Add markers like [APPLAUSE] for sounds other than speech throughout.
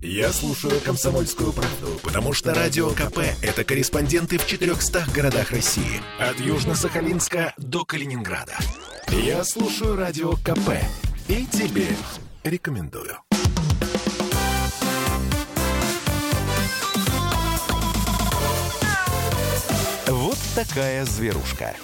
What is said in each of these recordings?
Я слушаю «Комсомольскую правду», потому что «Радио КП» — это корреспонденты в 400 городах России. От Южно-Сахалинска до Калининграда. Я слушаю «Радио КП» и тебе рекомендую. Вот такая зверушка.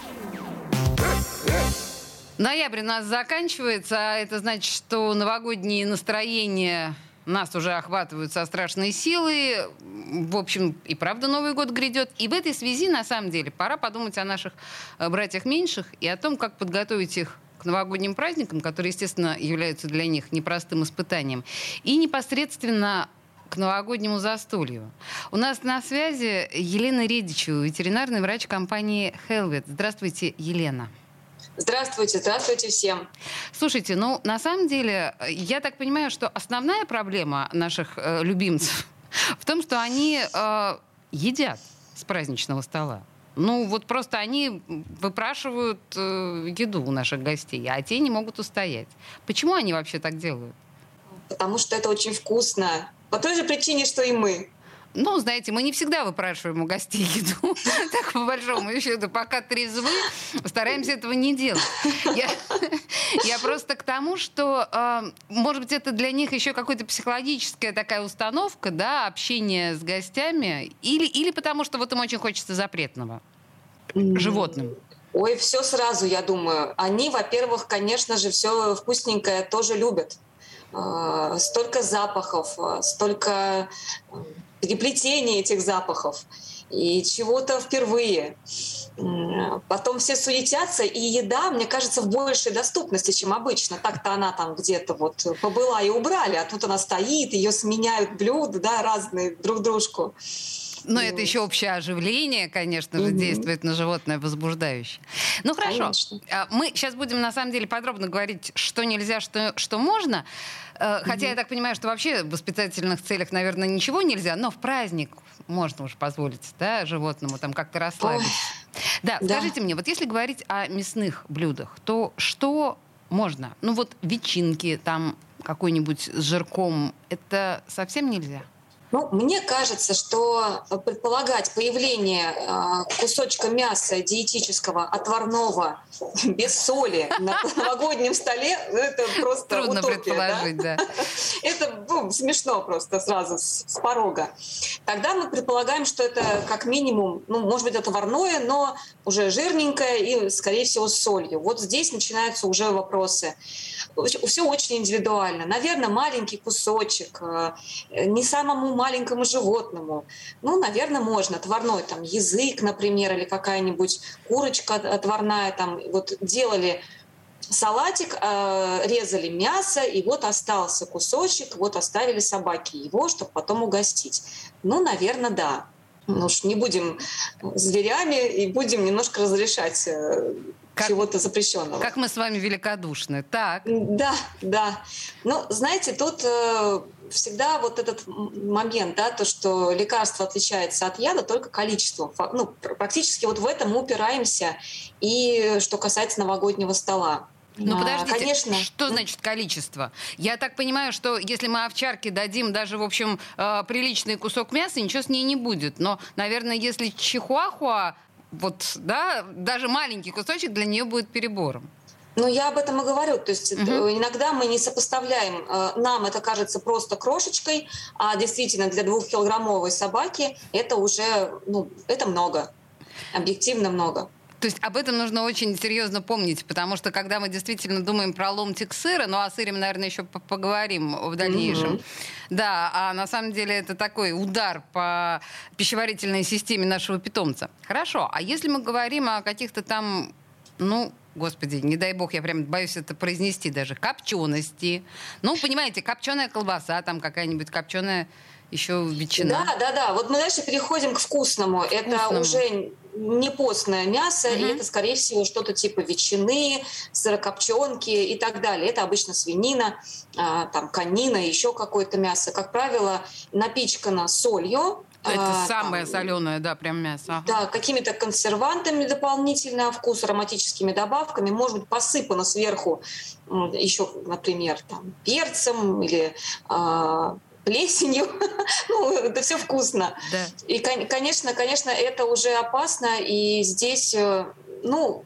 Ноябрь у нас заканчивается, а это значит, что новогодние настроения нас уже охватывают со страшной силой. В общем, и правда Новый год грядет. И в этой связи, на самом деле, пора подумать о наших э, братьях меньших и о том, как подготовить их к новогодним праздникам, которые, естественно, являются для них непростым испытанием. И непосредственно к новогоднему застолью. У нас на связи Елена Редичева, ветеринарный врач компании Helvet. Здравствуйте, Елена. Здравствуйте, здравствуйте всем. Слушайте, ну, на самом деле, я так понимаю, что основная проблема наших э, любимцев [LAUGHS] в том, что они э, едят с праздничного стола. Ну, вот просто они выпрашивают э, еду у наших гостей, а те не могут устоять. Почему они вообще так делают? Потому что это очень вкусно. По той же причине, что и мы. Ну, знаете, мы не всегда выпрашиваем у гостей еду. [LAUGHS] Так, по большому счету, пока трезвы, стараемся этого не делать. Я, [LAUGHS] я просто к тому, что, э, может быть, это для них еще какая-то психологическая такая установка, да, общение с гостями, или, или потому что вот им очень хочется запретного животным. Ой, все сразу, я думаю. Они, во-первых, конечно же, все вкусненькое тоже любят. Э, столько запахов, э, столько переплетение этих запахов и чего-то впервые. Потом все суетятся, и еда, мне кажется, в большей доступности, чем обычно. Так-то она там где-то вот побыла и убрали, а тут она стоит, ее сменяют блюда, да, разные друг дружку. Но это еще общее оживление, конечно же, действует на животное возбуждающее. Ну хорошо. А, мы сейчас будем на самом деле подробно говорить, что нельзя, что, что можно. Э, хотя я так понимаю, что вообще в воспитательных целях, наверное, ничего нельзя, но в праздник можно уж позволить, да, животному там как-то расслабиться. Да, да, скажите мне, вот если говорить о мясных блюдах, то что можно? Ну вот ветчинки там какой-нибудь с жирком, это совсем нельзя? Ну, мне кажется, что предполагать появление э, кусочка мяса диетического, отварного, [LAUGHS] без соли на [LAUGHS] новогоднем столе, ну, это просто Трудно утопия, предположить, да. да. [LAUGHS] Это ну, смешно просто сразу с, с порога. Тогда мы предполагаем, что это как минимум, ну, может быть, отварное, но уже жирненькое и, скорее всего, с солью. Вот здесь начинаются уже вопросы. Все очень индивидуально. Наверное, маленький кусочек, э, не самому маленькому животному. Ну, наверное, можно. Отварной там язык, например, или какая-нибудь курочка отварная. Там вот делали салатик, э, резали мясо, и вот остался кусочек, вот оставили собаки его, чтобы потом угостить. Ну, наверное, да. Ну уж не будем зверями и будем немножко разрешать э, как, чего-то запрещенного. Как мы с вами великодушны. Так. Да, да. Ну, знаете, тут э, всегда вот этот момент, да, то, что лекарство отличается от яда только количеством. Ну, практически вот в этом мы упираемся. И что касается новогоднего стола. Ну, подождите, конечно. что значит количество? Я так понимаю, что если мы овчарке дадим даже, в общем, э, приличный кусок мяса, ничего с ней не будет. Но, наверное, если чихуахуа, вот, да, даже маленький кусочек для нее будет перебором. Ну, я об этом и говорю. То есть угу. иногда мы не сопоставляем. Э, нам это кажется просто крошечкой, а действительно для двухкилограммовой собаки это уже, ну, это много. Объективно много. То есть об этом нужно очень серьезно помнить, потому что когда мы действительно думаем про ломтик сыра, ну о сыре мы, наверное, еще поговорим в дальнейшем. Mm-hmm. Да, а на самом деле это такой удар по пищеварительной системе нашего питомца. Хорошо, а если мы говорим о каких-то там, ну, господи, не дай бог, я прям боюсь это произнести даже, копчености. Ну, понимаете, копченая колбаса, там какая-нибудь копченая еще ветчина. Да, да, да. Вот мы дальше переходим к вкусному. вкусному. Это уже не постное мясо, угу. и это, скорее всего, что-то типа ветчины, сырокопченки и так далее. Это обычно свинина, а, там, конина, еще какое-то мясо. Как правило, напичкано солью, это а, самое там, соленое, да, прям мясо. Да, какими-то консервантами дополнительно, вкус ароматическими добавками, может быть посыпано сверху еще, например, там, перцем или а, плесенью. [LAUGHS] ну, это все вкусно. Да. И, конечно, конечно, это уже опасно. И здесь, э, ну,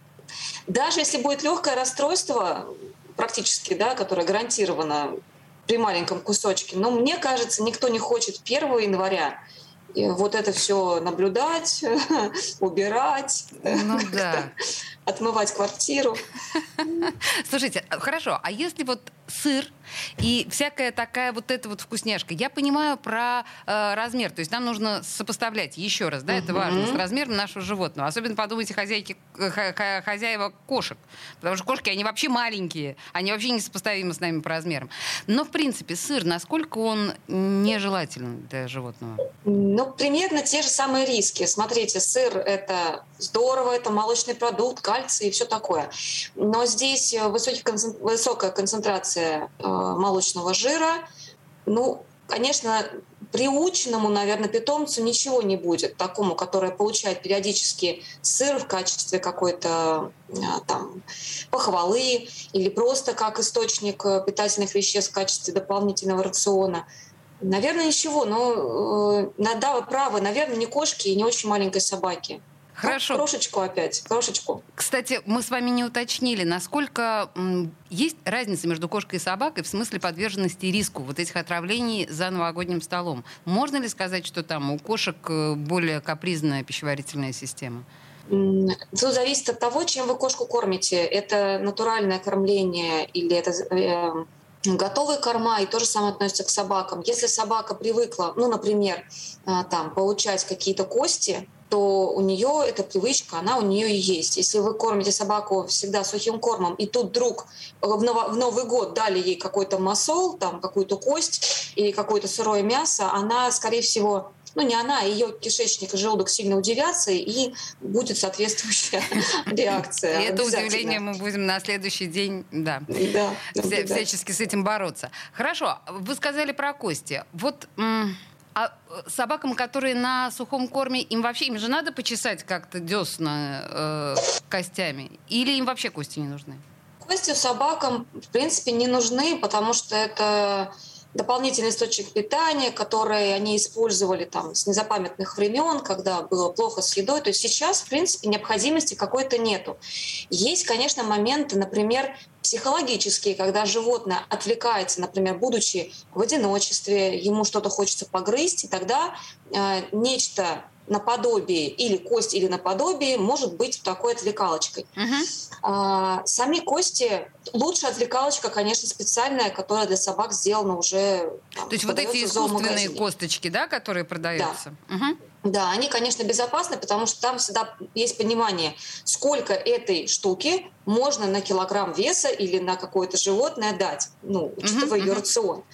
даже если будет легкое расстройство, практически, да, которое гарантировано при маленьком кусочке, но мне кажется, никто не хочет 1 января вот это все наблюдать, [LAUGHS] убирать, ну, да. [LAUGHS] отмывать квартиру. Слушайте, хорошо, а если вот сыр и всякая такая вот эта вот вкусняшка. Я понимаю про э, размер, то есть нам нужно сопоставлять еще раз, да, это важно, с размером нашего животного. Особенно подумайте хозяйки, хозяева кошек, потому что кошки, они вообще маленькие, они вообще не сопоставимы с нами по размерам. Но, в принципе, сыр, насколько он нежелателен для животного? Ну, примерно те же самые риски. Смотрите, сыр — это здорово, это молочный продукт, кальций и все такое. Но здесь высокий, высокая концентрация э, молочного жира. Ну, конечно, приученному, наверное, питомцу ничего не будет, такому, который получает периодически сыр в качестве какой-то а, там похвалы или просто как источник э, питательных веществ в качестве дополнительного рациона. Наверное, ничего, но э, да, вы правы, наверное, не кошки и не очень маленькой собаки. Хорошо. Ну, крошечку опять, крошечку. Кстати, мы с вами не уточнили, насколько есть разница между кошкой и собакой в смысле подверженности риску вот этих отравлений за новогодним столом. Можно ли сказать, что там у кошек э, более капризная пищеварительная система? Все зависит от того, чем вы кошку кормите. Это натуральное кормление или это э, готовые корма, и то же самое относится к собакам. Если собака привыкла, ну, например, э, там, получать какие-то кости, то у нее эта привычка, она у нее и есть. Если вы кормите собаку всегда сухим кормом, и тут вдруг в, Ново, в Новый год дали ей какой-то масол, там какую-то кость или какое-то сырое мясо, она, скорее всего, ну не она, а ее кишечник и желудок сильно удивятся, и будет соответствующая [LAUGHS] реакция. И это удивление мы будем на следующий день, да, всячески с этим бороться. Хорошо, вы сказали про кости. Вот а э, собакам, которые на сухом корме, им вообще, им же надо почесать как-то десна э, костями? Или им вообще кости не нужны? Кости собакам, в принципе, не нужны, потому что это дополнительный источник питания, который они использовали там с незапамятных времен, когда было плохо с едой. То есть сейчас, в принципе, необходимости какой-то нету. Есть, конечно, моменты, например, психологические, когда животное отвлекается, например, будучи в одиночестве, ему что-то хочется погрызть, и тогда э, нечто наподобие или кость или наподобие может быть такой отвлекалочкой. Uh-huh. А, сами кости лучше отвлекалочка, конечно, специальная, которая для собак сделана уже. Там, То есть вот эти искусственные косточки, да, которые продаются. Да. Uh-huh. Да, они, конечно, безопасны, потому что там всегда есть понимание, сколько этой штуки можно на килограмм веса или на какое-то животное дать, ну, учитывая uh-huh, ее uh-huh. рацион.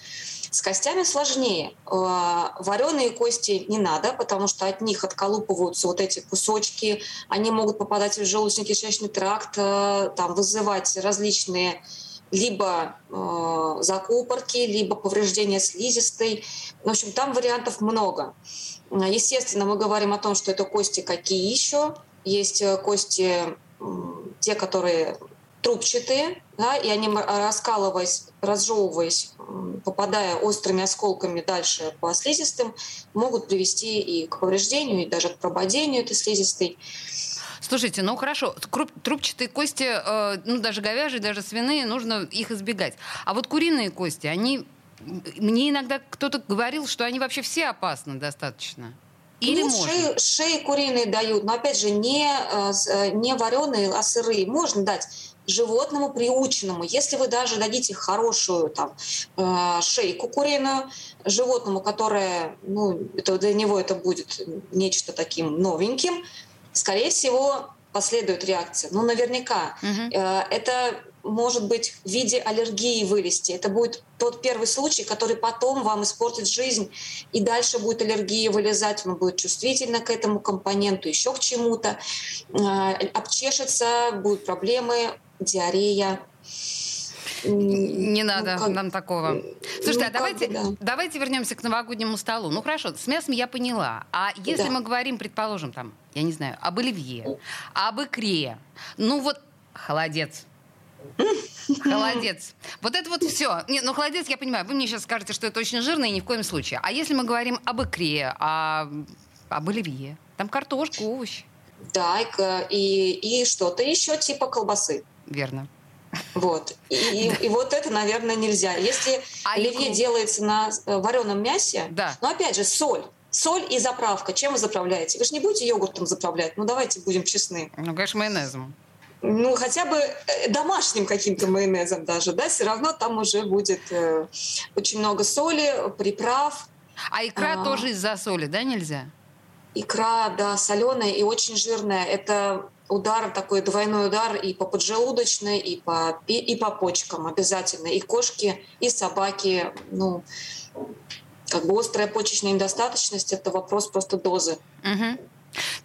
С костями сложнее. Э, Вареные кости не надо, потому что от них отколупываются вот эти кусочки, они могут попадать в желудочно-кишечный тракт, э, там, вызывать различные либо э, закупорки, либо повреждения слизистой. В общем, там вариантов много. Естественно, мы говорим о том, что это кости какие еще. Есть кости, те, которые трубчатые, да, и они, раскалываясь, разжевываясь, попадая острыми осколками дальше по слизистым, могут привести и к повреждению, и даже к прободению этой слизистой. Слушайте, ну хорошо, трубчатые кости, э, ну даже говяжьи, даже свиные, нужно их избегать. А вот куриные кости, они... Мне иногда кто-то говорил, что они вообще все опасны достаточно. Или Нет, можно? Шеи, шеи куриные дают, но опять же не, э, э, не вареные, а сырые. Можно дать животному приученному. Если вы даже дадите хорошую там, э, шейку куриную животному, которое, ну, это, для него это будет нечто таким новеньким, скорее всего, последует реакция. Ну, наверняка. Угу. Это может быть в виде аллергии вылезти. Это будет тот первый случай, который потом вам испортит жизнь, и дальше будет аллергия вылезать, он будет чувствительно к этому компоненту, еще к чему-то, обчешется, будут проблемы, диарея. Не ну, надо как... нам такого. Слушайте, ну, а давайте, да. давайте вернемся к новогоднему столу. Ну хорошо, с мясом я поняла. А если да. мы говорим, предположим, там, я не знаю, об оливье, об икре, ну вот холодец. Холодец. Вот это вот все. Нет, ну холодец, я понимаю, вы мне сейчас скажете, что это очень жирно и ни в коем случае. А если мы говорим об икре, о, об оливье, там картошка, овощи. Да, и, и что-то еще типа колбасы. Верно. Вот. И, и, и вот это, наверное, нельзя. Если а оливье делается на э, вареном мясе, да. но опять же, соль. Соль и заправка. Чем вы заправляете? Вы же не будете йогуртом заправлять. Ну, давайте будем честны. Ну, конечно, майонезом. Ну, хотя бы э, домашним каким-то майонезом даже, да, все равно там уже будет э, очень много соли, приправ. А икра а, тоже из-за соли, да, нельзя? Икра, да, соленая и очень жирная. Это удар, такой двойной удар и по поджелудочной, и по, и, и по почкам обязательно. И кошки, и собаки, ну, как бы острая почечная недостаточность – это вопрос просто дозы. Угу.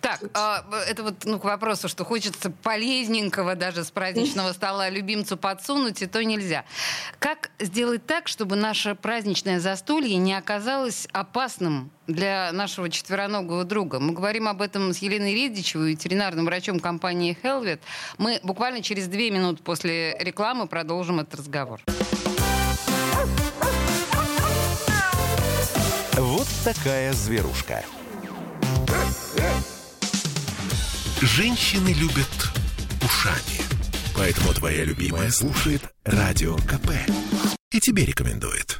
Так, а, это вот ну, к вопросу, что хочется полезненького даже с праздничного стола любимцу подсунуть, и то нельзя. Как сделать так, чтобы наше праздничное застолье не оказалось опасным для нашего четвероногого друга? Мы говорим об этом с Еленой Редичевой, ветеринарным врачом компании Helvet. Мы буквально через две минуты после рекламы продолжим этот разговор. Вот такая зверушка. Женщины любят ушами. Поэтому твоя любимая слушает Радио КП. И тебе рекомендует.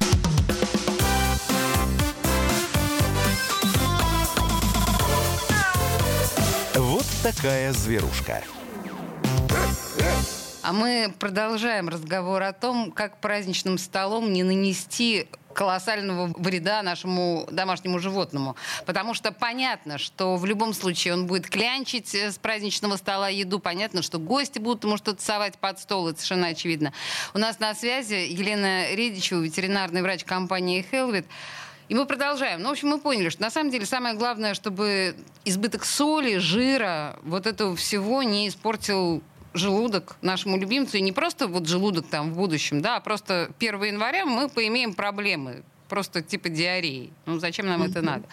Вот такая зверушка. А мы продолжаем разговор о том, как праздничным столом не нанести колоссального вреда нашему домашнему животному. Потому что понятно, что в любом случае он будет клянчить с праздничного стола еду. Понятно, что гости будут ему что-то совать под стол. Это совершенно очевидно. У нас на связи Елена Редичева, ветеринарный врач компании Hellvet. И мы продолжаем. Ну, в общем, мы поняли, что на самом деле самое главное, чтобы избыток соли, жира, вот этого всего не испортил желудок нашему любимцу, и не просто вот желудок там в будущем, да, а просто 1 января мы поимеем проблемы, просто типа диареи. Ну, зачем нам это надо?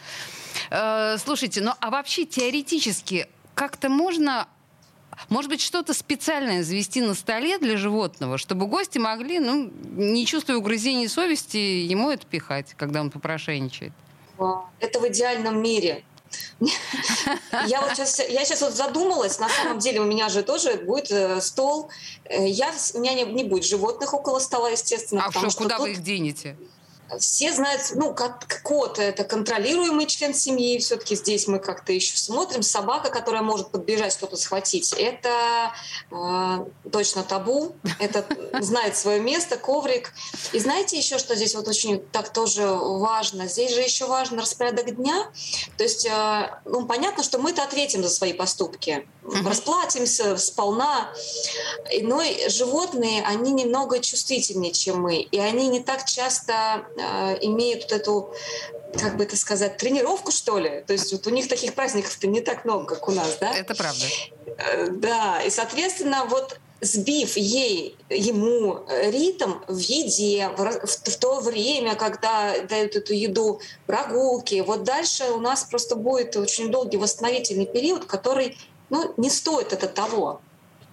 Э, слушайте, ну а вообще теоретически как-то можно может быть, что-то специальное завести на столе для животного, чтобы гости могли, ну, не чувствуя угрызений совести, ему это пихать, когда он попрошайничает? Это в идеальном мире. [LAUGHS] Я вот сейчас, я сейчас вот задумалась, на самом деле у меня же тоже будет э, стол. Э, я, у меня не, не будет животных около стола, естественно. А что, куда тут... вы их денете? Все знают, ну, как кот – это контролируемый член семьи, все-таки здесь мы как-то еще смотрим. Собака, которая может подбежать, что-то схватить, это э, точно табу, это знает свое место, коврик. И знаете еще, что здесь вот очень так тоже важно? Здесь же еще важно распорядок дня. То есть, э, ну, понятно, что мы-то ответим за свои поступки, расплатимся сполна. Но животные, они немного чувствительнее, чем мы, и они не так часто имеют вот эту, как бы это сказать, тренировку, что ли. То есть вот у них таких праздников-то не так много, как у нас, да? Это правда. Э, да, и, соответственно, вот сбив ей, ему ритм в еде, в, в, в то время, когда дают эту еду, прогулки, вот дальше у нас просто будет очень долгий восстановительный период, который ну, не стоит это того.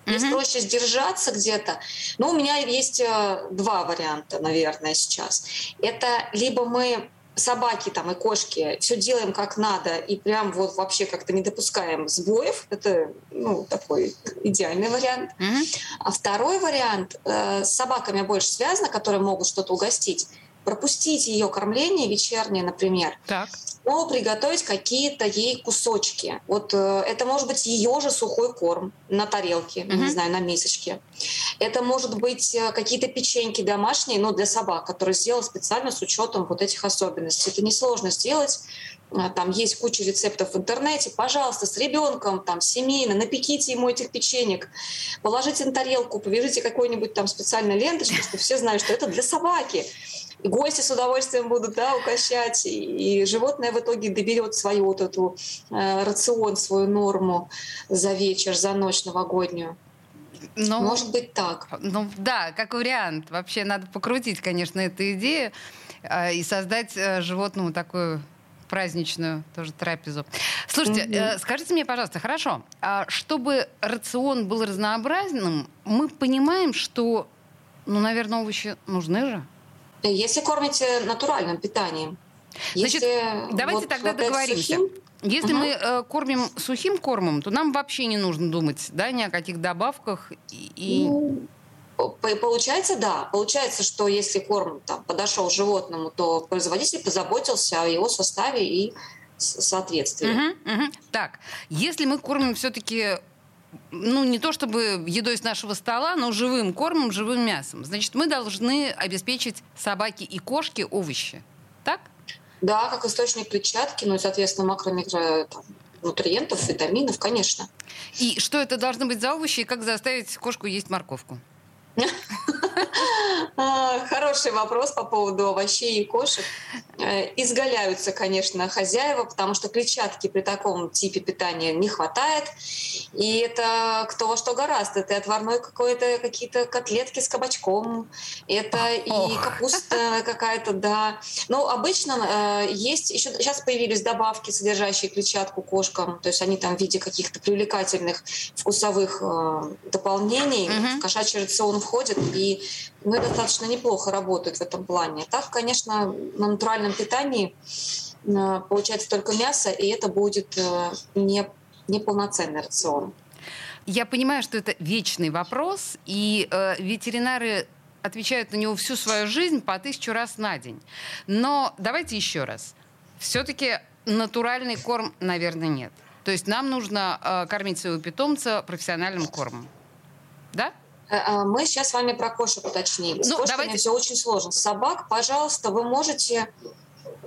Здесь mm-hmm. проще сдержаться где-то. Но у меня есть э, два варианта, наверное, сейчас. Это либо мы собаки там и кошки все делаем как надо и прям вот вообще как-то не допускаем сбоев. Это ну, такой идеальный вариант. Mm-hmm. А второй вариант э, с собаками больше связано, которые могут что-то угостить пропустить ее кормление вечернее, например, так. но приготовить какие-то ей кусочки. Вот э, это может быть ее же сухой корм на тарелке, uh-huh. не знаю, на мисочке. Это может быть э, какие-то печеньки домашние, но для собак, которые сделаны специально с учетом вот этих особенностей. Это несложно сделать. Э, там есть куча рецептов в интернете. Пожалуйста, с ребенком, там, семейно, напеките ему этих печенек, положите на тарелку, повяжите какой-нибудь там специальной ленточкой, чтобы все знали, что это для собаки и гости с удовольствием будут да, угощать, и, и животное в итоге доберет свою вот эту э, рацион, свою норму за вечер, за ночь новогоднюю. Но, ну, Может быть так. Ну да, как вариант. Вообще надо покрутить, конечно, эту идею э, и создать э, животному такую праздничную тоже трапезу. Слушайте, mm-hmm. э, скажите мне, пожалуйста, хорошо, а чтобы рацион был разнообразным, мы понимаем, что Ну, наверное, овощи нужны же. Если кормите натуральным питанием. Значит, Если давайте вот тогда договоримся. Сухим, если угу. мы э, кормим сухим кормом, то нам вообще не нужно думать да, ни о каких добавках. И... Ну, получается, да. Получается, что если корм там, подошел животному, то производитель позаботился о его составе и соответствии. Угу, угу. Так, если мы кормим все-таки ну, не то чтобы едой с нашего стола, но живым кормом, живым мясом. Значит, мы должны обеспечить собаки и кошки овощи. Так? Да, как источник клетчатки, ну и, соответственно, макро-микро нутриентов, витаминов, конечно. И что это должно быть за овощи, и как заставить кошку есть морковку? [LAUGHS] А, хороший вопрос по поводу овощей и кошек. Э, изгаляются, конечно, хозяева, потому что клетчатки при таком типе питания не хватает. И это кто во что гораздо. Это отварной какой-то, какие-то котлетки с кабачком. Это и капуста какая-то, да. Но обычно э, есть... Еще сейчас появились добавки, содержащие клетчатку кошкам. То есть они там в виде каких-то привлекательных вкусовых э, дополнений в кошачий рацион входят. И ну, достаточно неплохо работают в этом плане. Так, конечно, на натуральном питании э, получается только мясо, и это будет э, не, неполноценный рацион. Я понимаю, что это вечный вопрос, и э, ветеринары отвечают на него всю свою жизнь по тысячу раз на день. Но давайте еще раз. Все-таки натуральный корм, наверное, нет. То есть нам нужно э, кормить своего питомца профессиональным кормом. Да? Э, мы сейчас с вами про кошек уточнили. С ну, кошками давайте... все очень сложно. Собак, пожалуйста, вы можете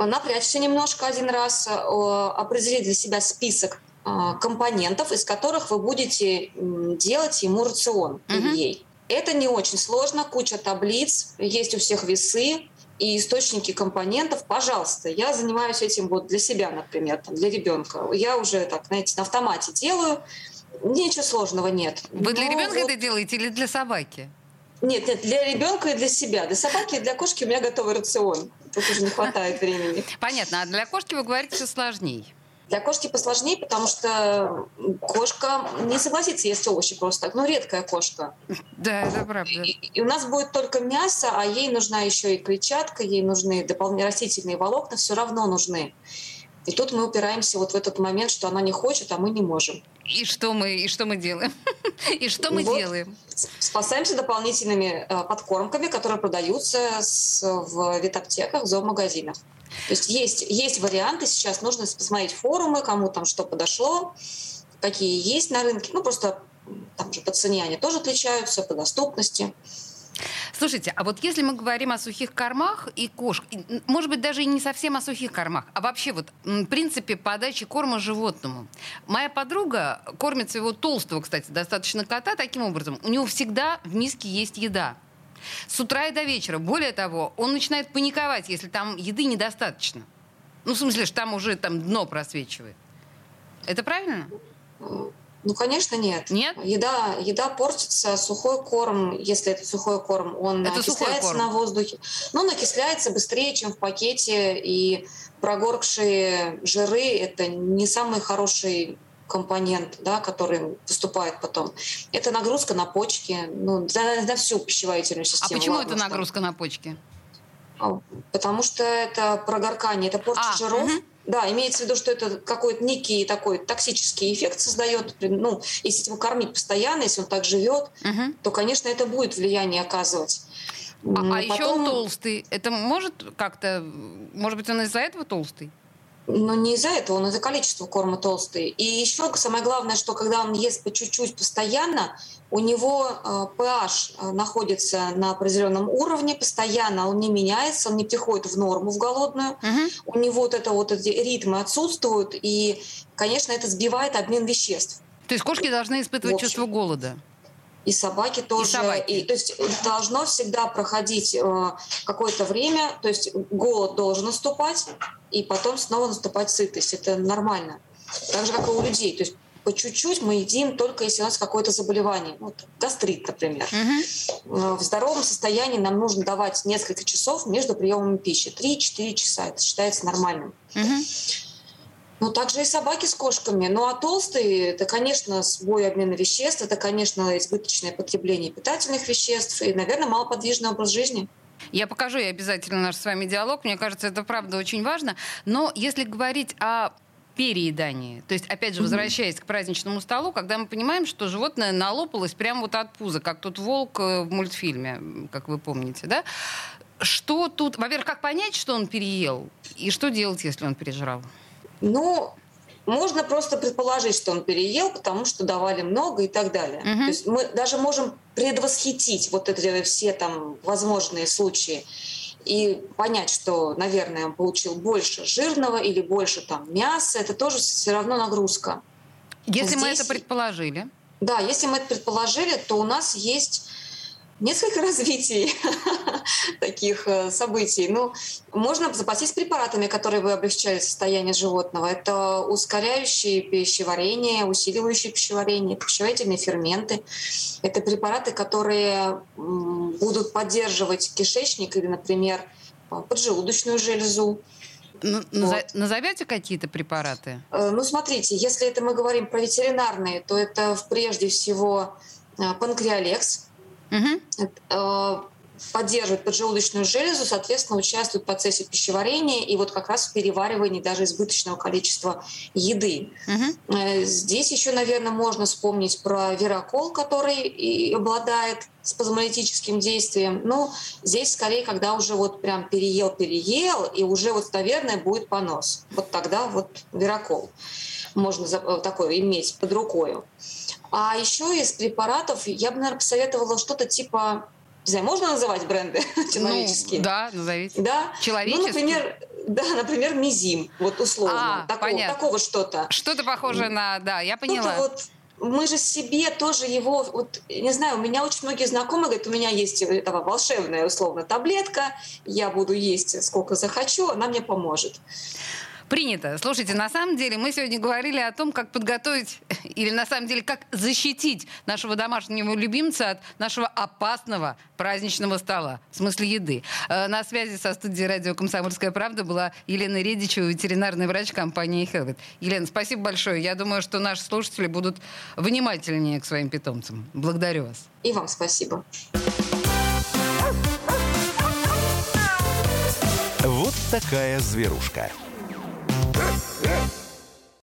напрячься немножко один раз, э, определить для себя список э, компонентов, из которых вы будете делать ему рацион угу. ей. Это не очень сложно, куча таблиц, есть у всех весы и источники компонентов. Пожалуйста, я занимаюсь этим вот для себя, например, там, для ребенка. Я уже так, знаете, на автомате делаю. Ничего сложного нет. Вы для Но ребенка вот... это делаете или для собаки? Нет, нет, для ребенка и для себя. Для собаки и для кошки у меня готовый рацион. Тут уже не хватает времени. Понятно. А для кошки вы говорите все сложнее. Для кошки посложнее, потому что кошка не согласится есть овощи просто так. Ну, редкая кошка. Да, это правда. И, и у нас будет только мясо, а ей нужна еще и клетчатка, ей нужны дополнительные растительные волокна, все равно нужны. И тут мы упираемся вот в этот момент, что она не хочет, а мы не можем. И что мы, и что мы делаем? [LAUGHS] И что мы вот. делаем? Спасаемся дополнительными э, подкормками, которые продаются в ветаптеках, в зоомагазинах. То есть есть, есть варианты сейчас, нужно посмотреть форумы, кому там что подошло, какие есть на рынке. Ну, просто там же по цене они тоже отличаются, по доступности. Слушайте, а вот если мы говорим о сухих кормах и кошках, может быть, даже и не совсем о сухих кормах, а вообще вот в принципе подачи корма животному. Моя подруга кормит своего толстого, кстати, достаточно кота таким образом. У него всегда в миске есть еда. С утра и до вечера. Более того, он начинает паниковать, если там еды недостаточно. Ну, в смысле, что там уже там дно просвечивает. Это правильно? Ну, конечно, нет. Нет? Еда, еда портится, сухой корм, если это сухой корм, он это окисляется корм. на воздухе. Ну, он окисляется быстрее, чем в пакете, и прогоркшие жиры – это не самый хороший компонент, да, который поступает потом. Это нагрузка на почки, ну, на, на всю пищеварительную а систему. А почему это нагрузка на почки? А, потому что это прогоркание, это порча а, жиров. Угу да, имеется в виду, что это какой-то некий такой токсический эффект создает. Ну, если его кормить постоянно, если он так живет, угу. то, конечно, это будет влияние оказывать. А, а Потом... еще он толстый. Это может как-то... Может быть, он из-за этого толстый? Но не из-за этого, он из-за количества корма толстый. И еще самое главное, что когда он ест по чуть-чуть постоянно, у него э, pH э, находится на определенном уровне постоянно, он не меняется, он не приходит в норму, в голодную. Угу. У него вот это вот эти ритмы отсутствуют, и, конечно, это сбивает обмен веществ. То есть кошки должны испытывать чувство голода? И собаки тоже. И собаки. И, то есть должно всегда проходить э, какое-то время, то есть голод должен наступать, и потом снова наступать сытость. Это нормально. Так же, как и у людей. То есть по чуть-чуть мы едим только если у нас какое-то заболевание. Вот, гастрит, например. Угу. В здоровом состоянии нам нужно давать несколько часов между приемами пищи. 3-4 часа. Это считается нормальным. Угу. Ну, также и собаки с кошками. Ну, а толстые, это, конечно, сбой обмена веществ, это, конечно, избыточное потребление питательных веществ и, наверное, малоподвижный образ жизни. Я покажу ей обязательно наш с вами диалог. Мне кажется, это правда очень важно. Но если говорить о переедании. То есть, опять же, возвращаясь к праздничному столу, когда мы понимаем, что животное налопалось прямо вот от пуза, как тот волк э, в мультфильме, как вы помните, да? Что тут, во-первых, как понять, что он переел, и что делать, если он пережрал? Ну, можно просто предположить, что он переел, потому что давали много и так далее. Угу. То есть мы даже можем предвосхитить вот эти все там возможные случаи и понять, что, наверное, он получил больше жирного или больше там мяса, это тоже все равно нагрузка. Если Здесь, мы это предположили. Да, если мы это предположили, то у нас есть несколько [LAUGHS] развитий таких э, событий. Ну, можно запастись препаратами, которые бы облегчали состояние животного. Это ускоряющие пищеварение, усиливающие пищеварение, пищеварительные ферменты. Это препараты, которые будут поддерживать кишечник или, например, поджелудочную железу. Ну, вот. Назовете какие-то препараты? Э, ну, смотрите, если это мы говорим про ветеринарные, то это прежде всего э, панкреолекс, Угу. Поддерживает поджелудочную железу, соответственно, участвует в процессе пищеварения и вот как раз в переваривании даже избыточного количества еды. Угу. Здесь еще, наверное, можно вспомнить про верокол, который и обладает спазмолитическим действием. Но здесь скорее, когда уже вот прям переел-переел, и уже вот, наверное, будет понос. Вот тогда вот верокол можно э, такое иметь под рукой. А еще из препаратов я бы, наверное, посоветовала что-то типа знаю, можно называть бренды [LAUGHS] человеческие? Ну, да, назовите. Да? Человеческие? Ну, например, да, например, мизим, вот условно. А, такого, понятно. такого что-то. Что-то похожее на... Да, я поняла. Вот, мы же себе тоже его, вот, не знаю, у меня очень многие знакомые говорят, у меня есть этого волшебная, условно, таблетка, я буду есть сколько захочу, она мне поможет. Принято. Слушайте, на самом деле мы сегодня говорили о том, как подготовить, [LAUGHS] или на самом деле, как защитить нашего домашнего любимца от нашего опасного праздничного стола, в смысле еды. Э, на связи со студией радио «Комсомольская правда» была Елена Редичева, ветеринарный врач компании Helvet. Елена, спасибо большое. Я думаю, что наши слушатели будут внимательнее к своим питомцам. Благодарю вас. И вам спасибо. Вот такая зверушка. Yes.